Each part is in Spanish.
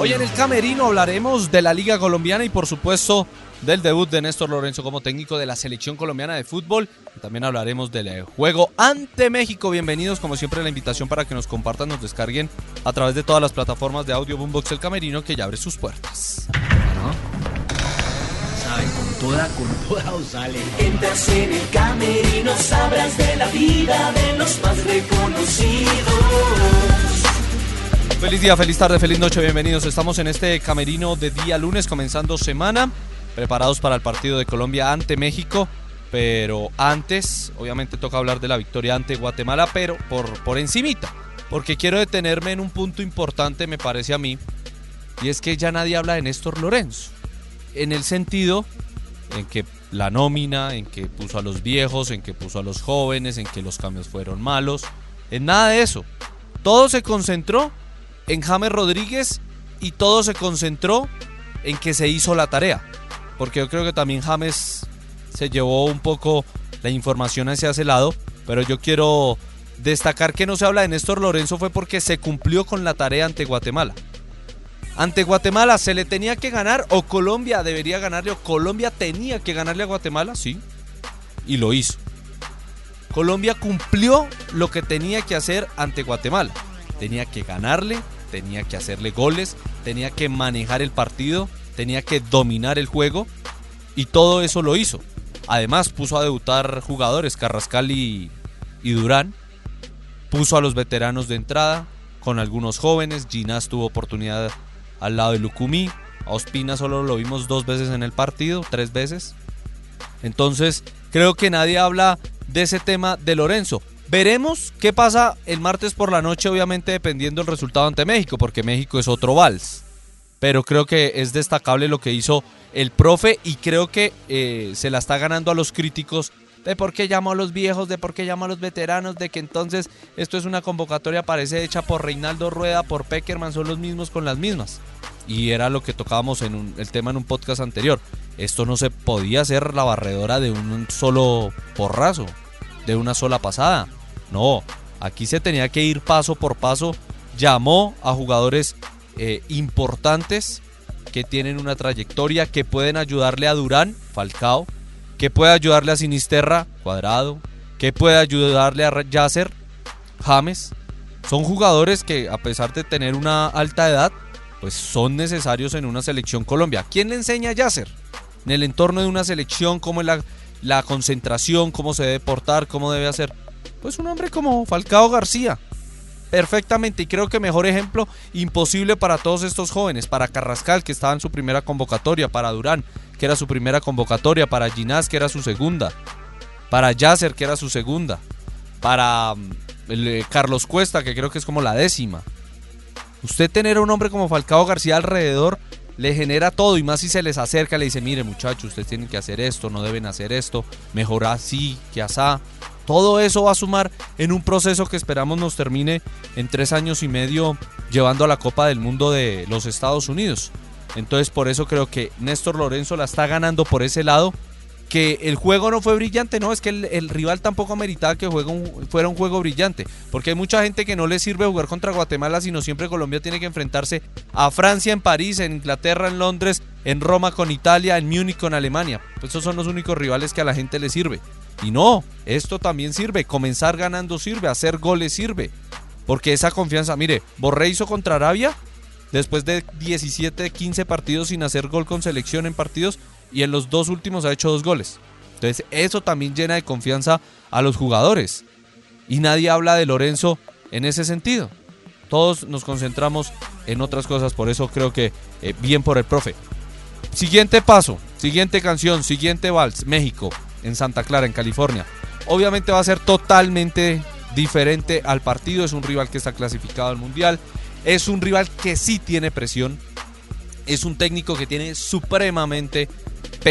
Hoy en el Camerino hablaremos de la Liga Colombiana y por supuesto del debut de Néstor Lorenzo como técnico de la selección colombiana de fútbol. También hablaremos del juego ante México. Bienvenidos como siempre a la invitación para que nos compartan, nos descarguen a través de todas las plataformas de audio Boombox El Camerino que ya abre sus puertas. Con toda, con toda os sale. Entras en el camerino, sabrás de la vida de los más reconocidos. Feliz día, feliz tarde, feliz noche, bienvenidos. Estamos en este camerino de día lunes, comenzando semana, preparados para el partido de Colombia ante México. Pero antes, obviamente toca hablar de la victoria ante Guatemala, pero por, por encimita. Porque quiero detenerme en un punto importante, me parece a mí, y es que ya nadie habla de Néstor Lorenzo. En el sentido en que la nómina, en que puso a los viejos, en que puso a los jóvenes, en que los cambios fueron malos, en nada de eso. Todo se concentró en James Rodríguez y todo se concentró en que se hizo la tarea. Porque yo creo que también James se llevó un poco la información hacia ese lado. Pero yo quiero destacar que no se habla de Néstor Lorenzo fue porque se cumplió con la tarea ante Guatemala. Ante Guatemala se le tenía que ganar o Colombia debería ganarle o Colombia tenía que ganarle a Guatemala, sí. Y lo hizo. Colombia cumplió lo que tenía que hacer ante Guatemala. Tenía que ganarle, tenía que hacerle goles, tenía que manejar el partido, tenía que dominar el juego y todo eso lo hizo. Además puso a debutar jugadores, Carrascal y, Durán, puso a los veteranos de entrada con algunos jóvenes, Ginás tuvo oportunidad al lado de Lucumí, a Ospina solo lo vimos dos veces en el partido, tres veces. Entonces creo que nadie habla de ese tema de Lorenzo. Veremos qué pasa el martes por la noche, obviamente dependiendo del resultado ante México, porque México es otro vals. Pero creo que es destacable lo que hizo el profe y creo que eh, se la está ganando a los críticos de por qué llamó a los viejos, de por qué llamó a los veteranos, de que entonces esto es una convocatoria, parece hecha por Reinaldo Rueda, por Peckerman, son los mismos con las mismas. Y era lo que tocábamos en el tema en un podcast anterior. Esto no se podía hacer la barredora de un solo porrazo, de una sola pasada. No, aquí se tenía que ir paso por paso. Llamó a jugadores eh, importantes que tienen una trayectoria, que pueden ayudarle a Durán, Falcao, que puede ayudarle a Sinisterra, Cuadrado, que puede ayudarle a Yasser, James. Son jugadores que a pesar de tener una alta edad, pues son necesarios en una selección Colombia. ¿Quién le enseña a Yasser? En el entorno de una selección, cómo es la, la concentración, cómo se debe portar, cómo debe hacer. Pues un hombre como Falcao García. Perfectamente, y creo que mejor ejemplo imposible para todos estos jóvenes, para Carrascal, que estaba en su primera convocatoria, para Durán, que era su primera convocatoria, para Ginás, que era su segunda, para Yasser, que era su segunda, para mm, el, Carlos Cuesta, que creo que es como la décima. Usted tener a un hombre como Falcao García alrededor le genera todo y más si se les acerca, le dice, mire muchachos, ustedes tienen que hacer esto, no deben hacer esto, mejor así que asá. Todo eso va a sumar en un proceso que esperamos nos termine en tres años y medio llevando a la Copa del Mundo de los Estados Unidos. Entonces por eso creo que Néstor Lorenzo la está ganando por ese lado. Que el juego no fue brillante, no, es que el, rival tampoco ameritaba que fuera un juego brillante. Porque hay mucha gente que no le sirve jugar contra Guatemala, sino siempre Colombia tiene que enfrentarse a Francia en París, en Inglaterra, en Londres, en Roma con Italia, en Múnich con Alemania. Esos son los únicos rivales que a la gente le sirve. Y no, esto también sirve, comenzar ganando sirve, hacer goles sirve. Porque esa confianza, mire, Borré hizo contra Arabia después de 17, 15 partidos sin hacer gol con selección en partidos y en los dos últimos ha hecho dos goles. Entonces eso también llena de confianza a los jugadores. Y nadie habla de Lorenzo en ese sentido. Todos nos concentramos en otras cosas, por eso creo que eh, bien por el profe. Siguiente paso, siguiente canción, siguiente vals, México, en Santa Clara, en California. Obviamente va a ser totalmente diferente al partido, es un rival que está clasificado al Mundial, es un rival que sí tiene presión. Es un técnico que tiene supremamente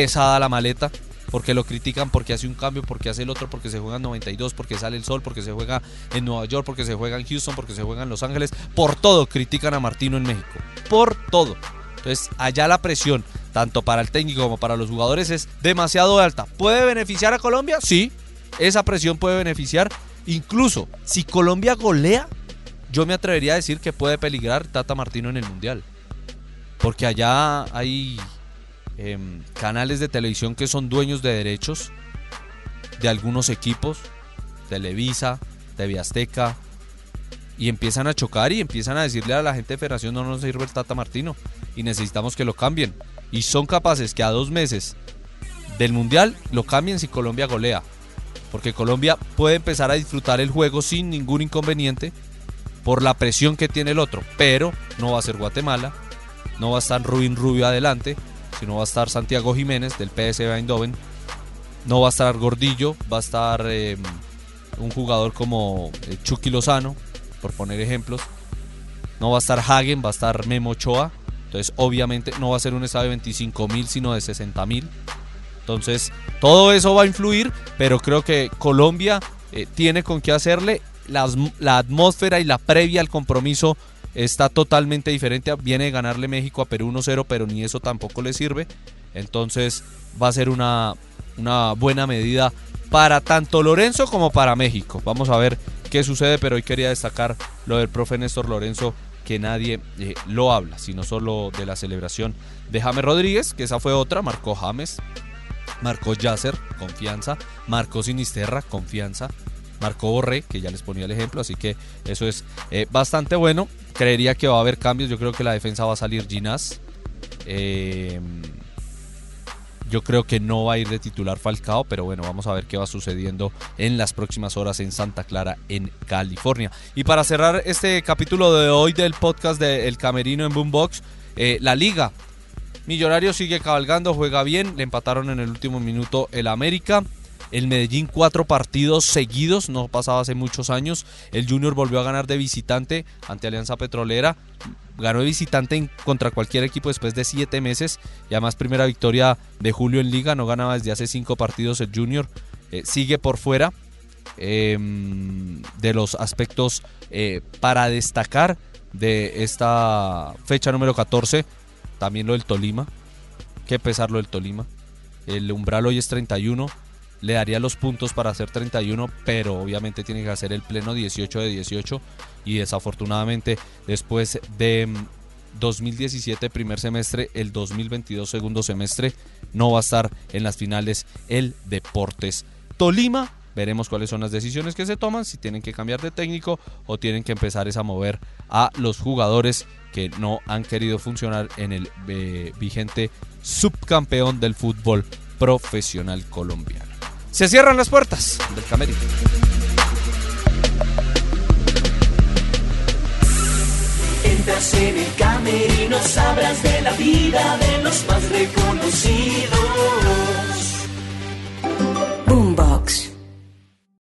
pesada la maleta. Porque lo critican porque hace un cambio, porque hace el otro, porque se juega en 92, porque sale el sol, porque se juega en Nueva York, porque se juega en Houston, porque se juega en Los Ángeles. Por todo critican a Martino en México. Por todo. Entonces, allá la presión, tanto para el técnico como para los jugadores, es demasiado alta. ¿Puede beneficiar a Colombia? Sí. Esa presión puede beneficiar. Incluso si Colombia golea, yo me atrevería a decir que puede peligrar Tata Martino en el Mundial. porque allá hay em, canales de televisión que son dueños de derechos de algunos equipos, Televisa, TV Azteca, y empiezan a chocar y empiezan a decirle a la gente de Federación no nos sirve el Tata Martino y necesitamos que lo cambien. Y son capaces que a dos meses del Mundial lo cambien si Colombia golea. Porque Colombia puede empezar a disfrutar el juego sin ningún inconveniente por la presión que tiene el otro. Pero no va a ser Guatemala, no va a estar Rubin Rubio adelante, sino va a estar Santiago Jiménez del PSV Eindhoven. No va a estar Gordillo, va a estar em, un jugador como eh, Chucky Lozano, por poner ejemplos. No va a estar Hagen, va a estar Memo Ochoa. Entonces, obviamente, no va a ser un estadio de 25 mil, sino de 60 mil. Entonces, todo eso va a influir, pero creo que Colombia eh, tiene con qué hacerle. la atmósfera y la previa al compromiso está totalmente diferente. Viene de ganarle México a Perú 1-0, pero ni eso tampoco le sirve. Entonces, va a ser una, una buena medida para tanto Lorenzo como para México. Vamos a ver qué sucede, pero hoy quería destacar lo del profe Néstor Lorenzo, que nadie eh, lo habla, sino solo de la celebración de James Rodríguez, que esa fue otra, marcó James, marcó Yasser, confianza, marcó Sinisterra, confianza, marcó Borré, que ya les ponía el ejemplo, así que eso es eh, bastante bueno. Creería que va a haber cambios, yo creo que la defensa va a salir Ginás. Eh, yo creo que no va a ir de titular Falcao, pero bueno, vamos a ver qué va sucediendo en las próximas horas en Santa Clara, en California. Y para cerrar este capítulo de hoy del podcast de El Camerino en Boombox, eh, la liga. Millonario sigue cabalgando, juega bien, le empataron en el último minuto el América. El Medellín cuatro partidos seguidos, no pasaba hace muchos años. El Junior volvió a ganar de visitante ante Alianza Petrolera ganó de visitante contra cualquier equipo después de siete meses. Y además, primera victoria de Julio en Liga. No ganaba desde hace cinco partidos el Junior. Eh, sigue por fuera em, de los aspectos eh, para destacar de esta fecha número 14. También lo del Tolima. Que pesar lo del Tolima. El umbral hoy es 31 le daría los puntos para hacer 31, pero obviamente tiene que hacer el pleno 18 de 18 y desafortunadamente después de 2017 mm, primer semestre, el 2022 segundo semestre, no va a estar en las finales el Deportes Tolima. Veremos cuáles son las decisiones que se toman, si tienen que cambiar de técnico o tienen que empezar a mover a los jugadores que no han querido funcionar en el eh, vigente subcampeón del fútbol profesional colombiano. Se cierran las puertas del camerino. Entras en el camerino, sabrás de la vida de los más reconocidos.